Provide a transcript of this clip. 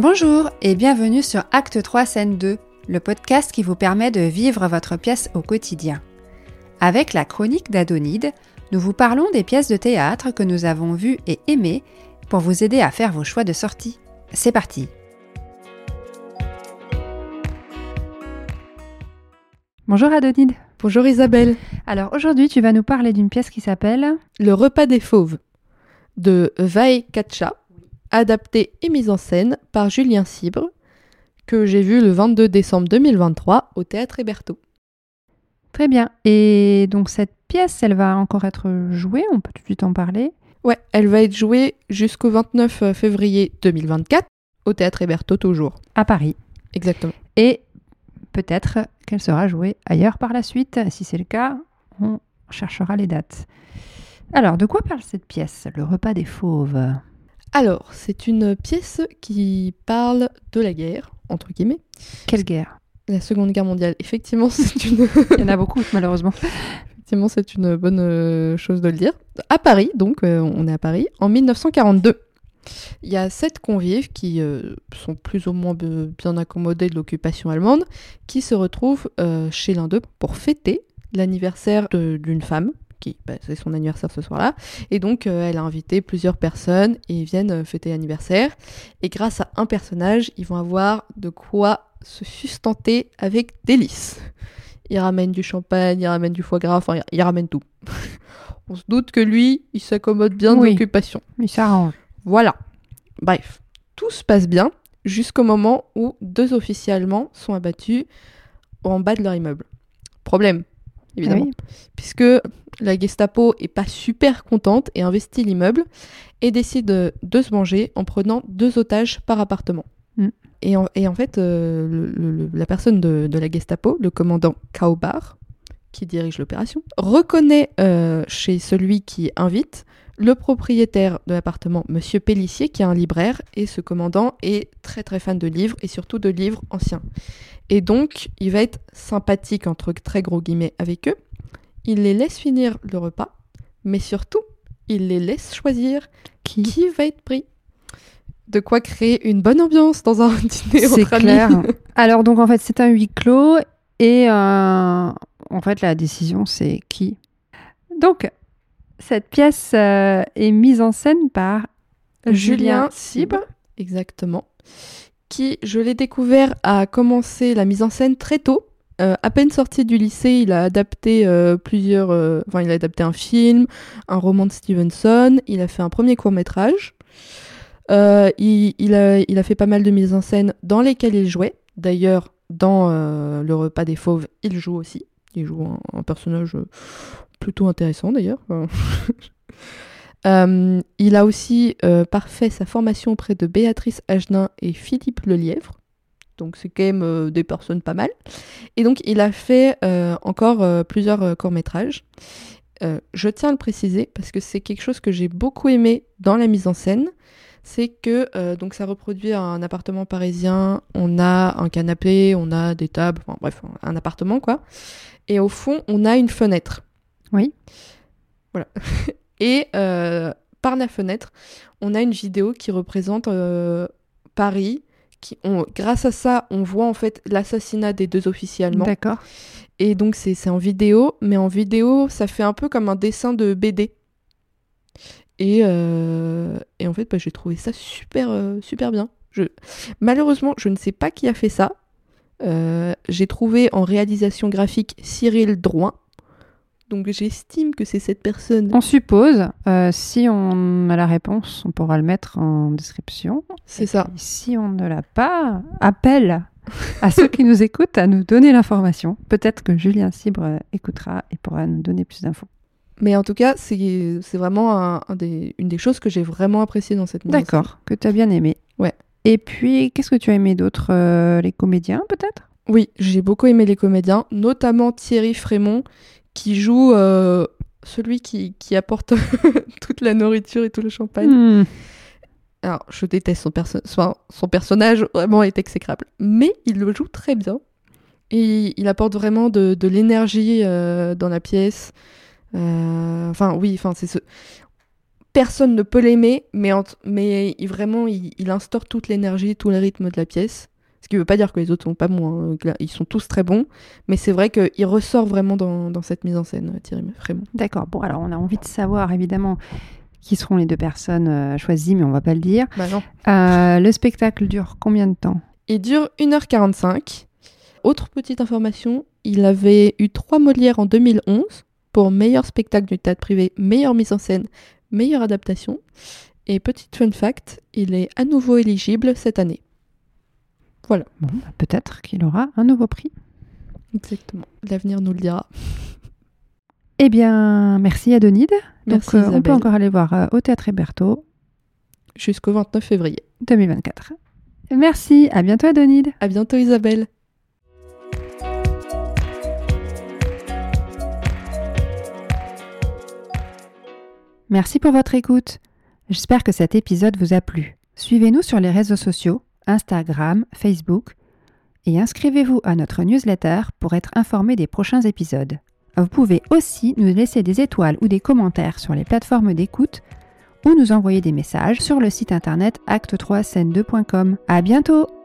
Bonjour et bienvenue sur Acte 3 Scène 2, le podcast qui vous permet de vivre votre pièce au quotidien. Avec la chronique d'Adonide, nous vous parlons des pièces de théâtre que nous avons vues et aimées pour vous aider à faire vos choix de sortie. C'est parti Bonjour Adonide Bonjour Isabelle. Alors aujourd'hui tu vas nous parler d'une pièce qui s'appelle Le repas des fauves de Vae Katcha, adapté et mise en scène par Julien Cibre, que j'ai vu le 22 décembre 2023 au Théâtre Héberto. Très bien. Et donc cette pièce, elle va encore être jouée, on peut tout de suite en parler? Ouais, elle va être jouée jusqu'au 29 février 2024 au Théâtre Héberto toujours. À Paris. Exactement. Et peut-être qu'elle sera jouée ailleurs par la suite. Si c'est le cas, on cherchera les dates. Alors, de quoi parle cette pièce, Le repas des fauves? Alors, c'est une pièce qui parle de la guerre, entre guillemets. Quelle guerre? La Seconde Guerre mondiale. Effectivement, c'est une... Il y en a beaucoup, malheureusement. Effectivement, c'est une bonne euh, chose de le dire. À Paris, donc, euh, on est à Paris, en 1942. Il y a sept convives qui euh, sont plus ou moins bien accommodés de l'occupation allemande, qui se retrouvent euh, chez l'un d'eux pour fêter l'anniversaire d'une femme, qui bah, c'est son anniversaire ce soir-là, et donc euh, elle a invité plusieurs personnes et ils viennent euh, fêter l'anniversaire. Et grâce à un personnage, ils vont avoir de quoi se sustenter avec délices. Il ramène du champagne, il ramène du foie gras, enfin il ramène tout. On se doute que lui, il s'accommode bien de Oui. l'occupation. Il s'arrange. Voilà. Bref, tout se passe bien jusqu'au moment où deux officiers allemands sont abattus en bas de leur immeuble. Problème, évidemment, Ah oui. puisque la Gestapo est pas super contente et investit l'immeuble et décide de, se venger en prenant deux otages par appartement. Mm. Et, en, et en fait, euh, le- le- le- la personne de, de la Gestapo, le commandant Kaubar, qui dirige l'opération, reconnaît euh, chez celui qui invite le propriétaire de l'appartement, Monsieur Pellissier, qui est un libraire, et ce commandant est très très fan de livres, et surtout de livres anciens. Et donc, il va être sympathique, entre très gros guillemets, avec eux. Il les laisse finir le repas, mais surtout, il les laisse choisir Qui? qui va être pris. De quoi créer une bonne ambiance dans un dîner C'est clair. amis. Alors, donc, en fait, c'est un huis clos et euh, en fait, la décision, c'est qui? Donc, cette pièce euh, est mise en scène par Julien Cibre, exactement, qui, je l'ai découvert, a commencé la mise en scène très tôt. Euh, à peine sorti du lycée, il a adapté euh, plusieurs, enfin, il a adapté un film, un roman de Stevenson. Il a fait un premier court métrage. Il, il a, il a fait pas mal de mises en scène dans lesquelles il jouait. D'ailleurs, dans le repas des fauves, il joue aussi. Il joue un, un personnage plutôt intéressant d'ailleurs. Euh, il a aussi euh, parfait sa formation auprès de Béatrice Agenin et Philippe Lelièvre. Donc c'est quand même euh, des personnes pas mal. Et donc il a fait encore plusieurs courts-métrages. Je tiens à le préciser parce que c'est quelque chose que j'ai beaucoup aimé dans la mise en scène. C'est que donc ça reproduit un appartement parisien, on a un canapé, on a des tables, enfin bref, un appartement quoi. Et au fond, on a une fenêtre. Oui. Voilà. Et euh, par la fenêtre, on a une vidéo qui représente euh, Paris. Qui, on- grâce à ça, on voit en fait l'assassinat des deux officiers allemands. D'accord. Et donc c'est en vidéo, mais en vidéo, ça fait un peu comme un dessin de BD. Et, euh, et en fait, bah, j'ai trouvé ça super, super bien. Je... Malheureusement, je ne sais pas qui a fait ça. J'ai trouvé en réalisation graphique Cyril Drouin. Donc j'estime que c'est cette personne. On suppose, euh, si on a la réponse, on pourra le mettre en description. C'est ça. Si on ne l'a pas, appel à ceux qui nous écoutent à nous donner l'information. Peut-être que Julien Cibre écoutera et pourra nous donner plus d'infos. Mais en tout cas, c'est c'est vraiment un- un des- une des choses que j'ai vraiment apprécié dans cette scène. D'accord, que tu as bien aimé. Ouais. Et puis, qu'est-ce que tu as aimé d'autre euh, Les comédiens, peut-être? Oui, j'ai beaucoup aimé les comédiens, notamment Thierry Frémont, qui joue euh, celui qui, qui apporte toute la nourriture et tout le champagne. Hmm. Alors, je déteste son, perso- son, son personnage, vraiment est exécrable. Mais il le joue très bien. Et il apporte vraiment de, de l'énergie euh, dans la pièce. Euh, Enfin, oui, enfin, c'est ce. personne ne peut l'aimer, mais, mais il, vraiment, il, instaure toute l'énergie, tout le rythme de la pièce. Ce qui ne veut pas dire que les autres sont pas bons, hein. ils sont tous très bons, mais c'est vrai qu'il ressort vraiment dans, dans, cette mise en scène, Thierry Frémont. D'accord, bon, alors on a envie de savoir évidemment qui seront les deux personnes euh, choisies, mais on va pas le dire. Bah non. Euh, le spectacle dure combien de temps? Il dure 1h45. Autre petite information, il avait eu trois Molières en 2011 pour meilleur spectacle du théâtre privé, meilleure mise en scène, meilleure adaptation. Et petit fun fact, il est à nouveau éligible cette année. Voilà. Bon, bah, peut-être qu'il aura un nouveau prix. Exactement. L'avenir nous le dira. Eh bien, merci Adonide. Merci Donc, euh, on peut encore aller voir euh, au Théâtre Héberto. Jusqu'au 29 février 2024. Merci, à bientôt Adonide. À bientôt Isabelle. Merci pour votre écoute. J'espère que cet épisode vous a plu. Suivez-nous sur les réseaux sociaux, Instagram, Facebook, et inscrivez-vous à notre newsletter pour être informé des prochains épisodes. Vous pouvez aussi nous laisser des étoiles ou des commentaires sur les plateformes d'écoute ou nous envoyer des messages sur le site internet acte3scène2.com. À bientôt!